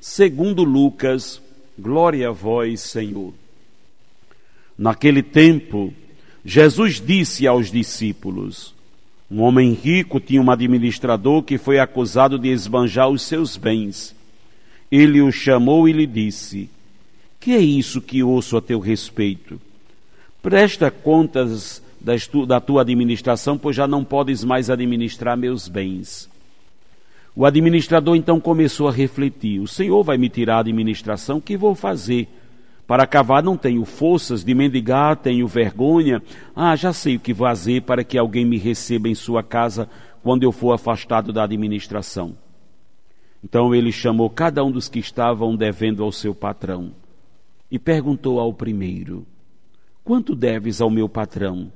segundo Lucas. Glória a vós, Senhor. Naquele tempo, Jesus disse aos discípulos: Um homem rico tinha um administrador que foi acusado de esbanjar os seus bens. Ele o chamou e lhe disse: Que é isso que ouço a teu respeito? Presta contas da tua administração, pois já não podes mais administrar meus bens. O administrador então começou a refletir: O Senhor vai me tirar a administração, o que vou fazer? Para cavar não tenho forças, de mendigar tenho vergonha. Ah, já sei o que fazer para que alguém me receba em sua casa quando eu for afastado da administração. Então ele chamou cada um dos que estavam devendo ao seu patrão e perguntou ao primeiro: Quanto deves ao meu patrão?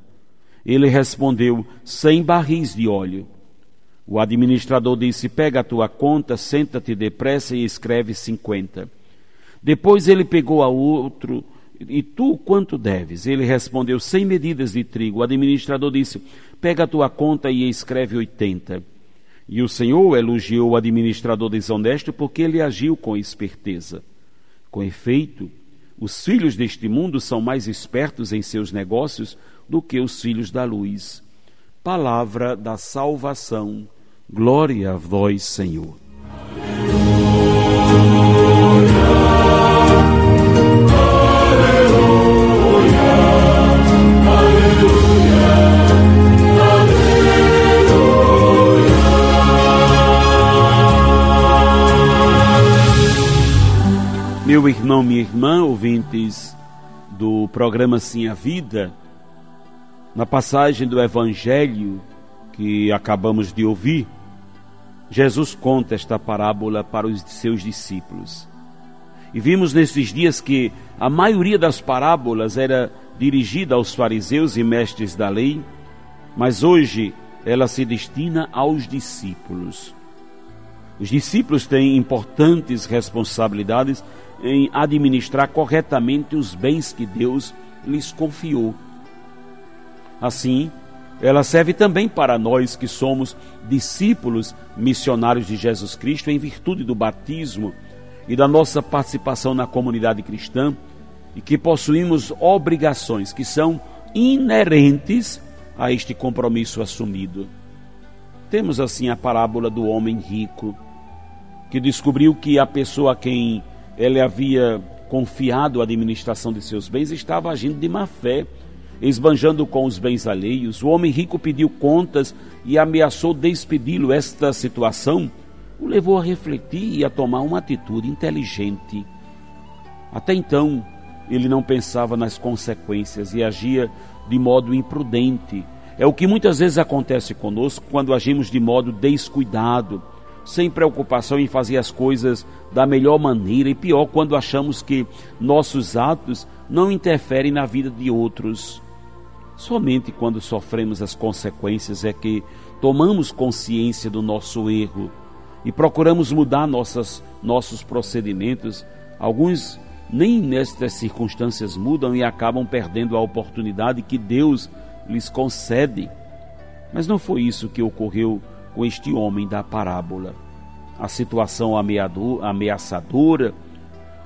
Ele respondeu: Cem barris de óleo. O administrador disse: Pega a tua conta, senta-te depressa e escreve cinquenta. Depois ele pegou a outro: E tu quanto deves? Ele respondeu: Cem medidas de trigo. O administrador disse: Pega a tua conta e escreve oitenta. E o Senhor elogiou o administrador desonesto porque ele agiu com esperteza. Com efeito, os filhos deste mundo são mais espertos em seus negócios do que os filhos da luz. Palavra da salvação. Glória a vós, Senhor. Meu irmão, minha irmã, ouvintes do programa Sim a Vida, na passagem do Evangelho que acabamos de ouvir, Jesus conta esta parábola para os seus discípulos. E vimos nesses dias que a maioria das parábolas era dirigida aos fariseus e mestres da lei, mas hoje ela se destina aos discípulos. Os discípulos têm importantes responsabilidades em administrar corretamente os bens que Deus lhes confiou. Assim, ela serve também para nós que somos discípulos missionários de Jesus Cristo em virtude do batismo e da nossa participação na comunidade cristã e que possuímos obrigações que são inerentes a este compromisso assumido. Temos assim a parábola do homem rico que descobriu que a pessoa a quem ele havia confiado a administração de seus bens, estava agindo de má fé, esbanjando com os bens alheios. O homem rico pediu contas e ameaçou despedi-lo. Esta situação o levou a refletir e a tomar uma atitude inteligente. Até então, ele não pensava nas consequências e agia de modo imprudente. É o que muitas vezes acontece conosco quando agimos de modo descuidado sem preocupação em fazer as coisas da melhor maneira e pior quando achamos que nossos atos não interferem na vida de outros. Somente quando sofremos as consequências é que tomamos consciência do nosso erro e procuramos mudar nossas, nossos procedimentos. Alguns nem nestas circunstâncias mudam e acabam perdendo a oportunidade que Deus lhes concede. Mas não foi isso que ocorreu com este homem da parábola. A situação ameaçadora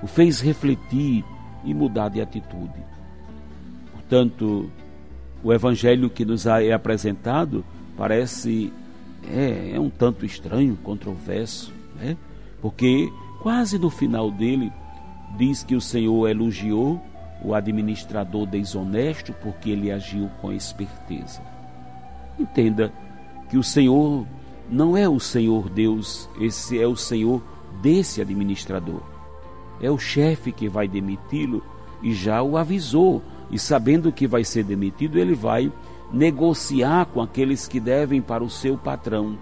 o fez refletir e mudar de atitude. Portanto, o evangelho que nos é apresentado parece é, é um tanto estranho, controverso, né? porque quase no final dele diz que o Senhor elogiou o administrador desonesto porque ele agiu com esperteza. Entenda que o Senhor não é o Senhor Deus, esse é o Senhor desse administrador. É o chefe que vai demiti-lo e já o avisou. E sabendo que vai ser demitido, ele vai negociar com aqueles que devem para o seu patrão.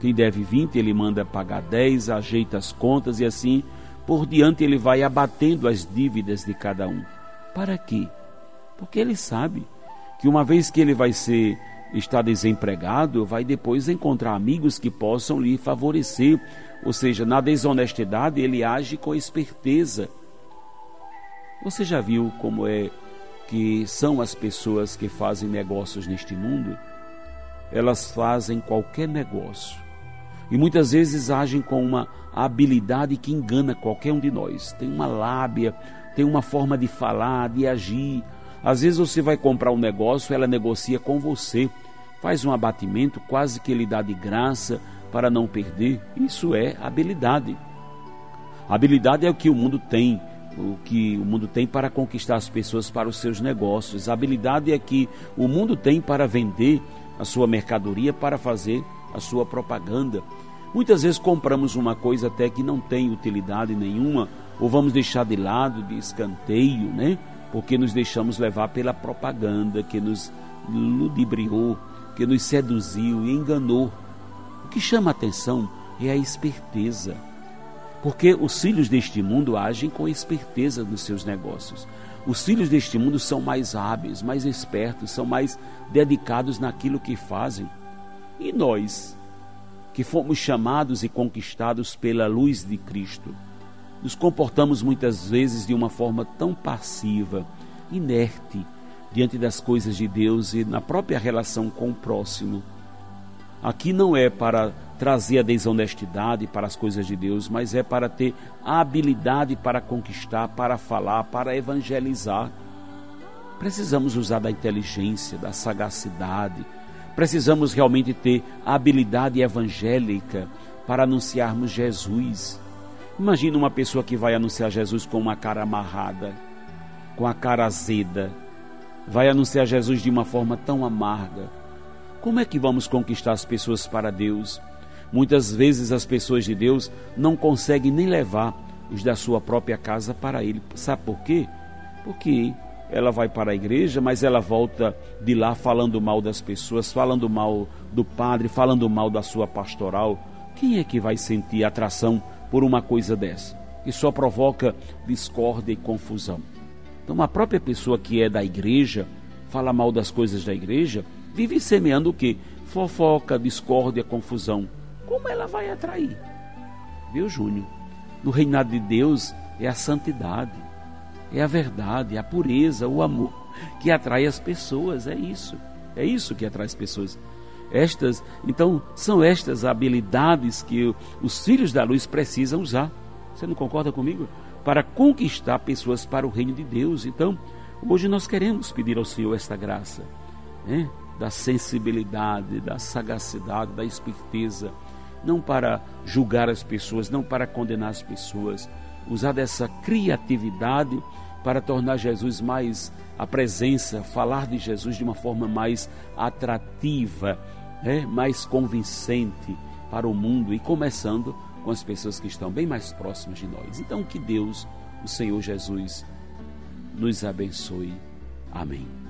Quem deve 20, ele manda pagar 10, ajeita as contas e assim por diante ele vai abatendo as dívidas de cada um. Para quê? Porque ele sabe que uma vez que ele vai ser está desempregado, vai depois encontrar amigos que possam lhe favorecer. Ou seja, na desonestidade ele age com esperteza. Você já viu como é que são as pessoas que fazem negócios neste mundo? Elas fazem qualquer negócio e muitas vezes agem com uma habilidade que engana qualquer um de nós. Tem uma lábia, tem uma forma de falar, de agir, às vezes você vai comprar um negócio, ela negocia com você, faz um abatimento, quase que ele dá de graça para não perder. Isso é habilidade. habilidade é o que o mundo tem, o que o mundo tem para conquistar as pessoas para os seus negócios. A habilidade é que o mundo tem para vender a sua mercadoria, para fazer a sua propaganda. Muitas vezes compramos uma coisa até que não tem utilidade nenhuma, ou vamos deixar de lado, de escanteio, né? porque nos deixamos levar pela propaganda que nos ludibriou, que nos seduziu e enganou. O que chama atenção é a esperteza, porque os filhos deste mundo agem com esperteza nos seus negócios. Os filhos deste mundo são mais hábeis, mais espertos, são mais dedicados naquilo que fazem. E nós, que fomos chamados e conquistados pela luz de Cristo, nos comportamos muitas vezes de uma forma tão passiva, inerte, diante das coisas de Deus e na própria relação com o próximo. Aqui não é para trazer a desonestidade para as coisas de Deus, mas é para ter a habilidade para conquistar, para falar, para evangelizar. Precisamos usar da inteligência, da sagacidade, precisamos realmente ter a habilidade evangélica para anunciarmos Jesus Imagina uma pessoa que vai anunciar Jesus com uma cara amarrada, com a cara azeda, vai anunciar Jesus de uma forma tão amarga. Como é que vamos conquistar as pessoas para Deus? Muitas vezes as pessoas de Deus não conseguem nem levar os da sua própria casa para Ele. Sabe por quê? Porque ela vai para a igreja, mas ela volta de lá falando mal das pessoas, falando mal do padre, falando mal da sua pastoral. Quem é que vai sentir atração por uma coisa dessa, que só provoca discórdia e confusão. Então, a própria pessoa que é da igreja, fala mal das coisas da igreja, vive semeando o que? Fofoca, discórdia, confusão. Como ela vai atrair? Viu, Júnior? No reinado de Deus é a santidade, é a verdade, é a pureza, o amor que atrai as pessoas. É isso. É isso que atrai as pessoas. Estas, então, são estas habilidades que os filhos da luz precisam usar. Você não concorda comigo? Para conquistar pessoas para o reino de Deus. Então, hoje nós queremos pedir ao Senhor esta graça, né? Da sensibilidade, da sagacidade, da esperteza, não para julgar as pessoas, não para condenar as pessoas, usar dessa criatividade para tornar Jesus mais a presença, falar de Jesus de uma forma mais atrativa, é, mais convincente para o mundo e começando com as pessoas que estão bem mais próximas de nós. Então, que Deus, o Senhor Jesus, nos abençoe. Amém.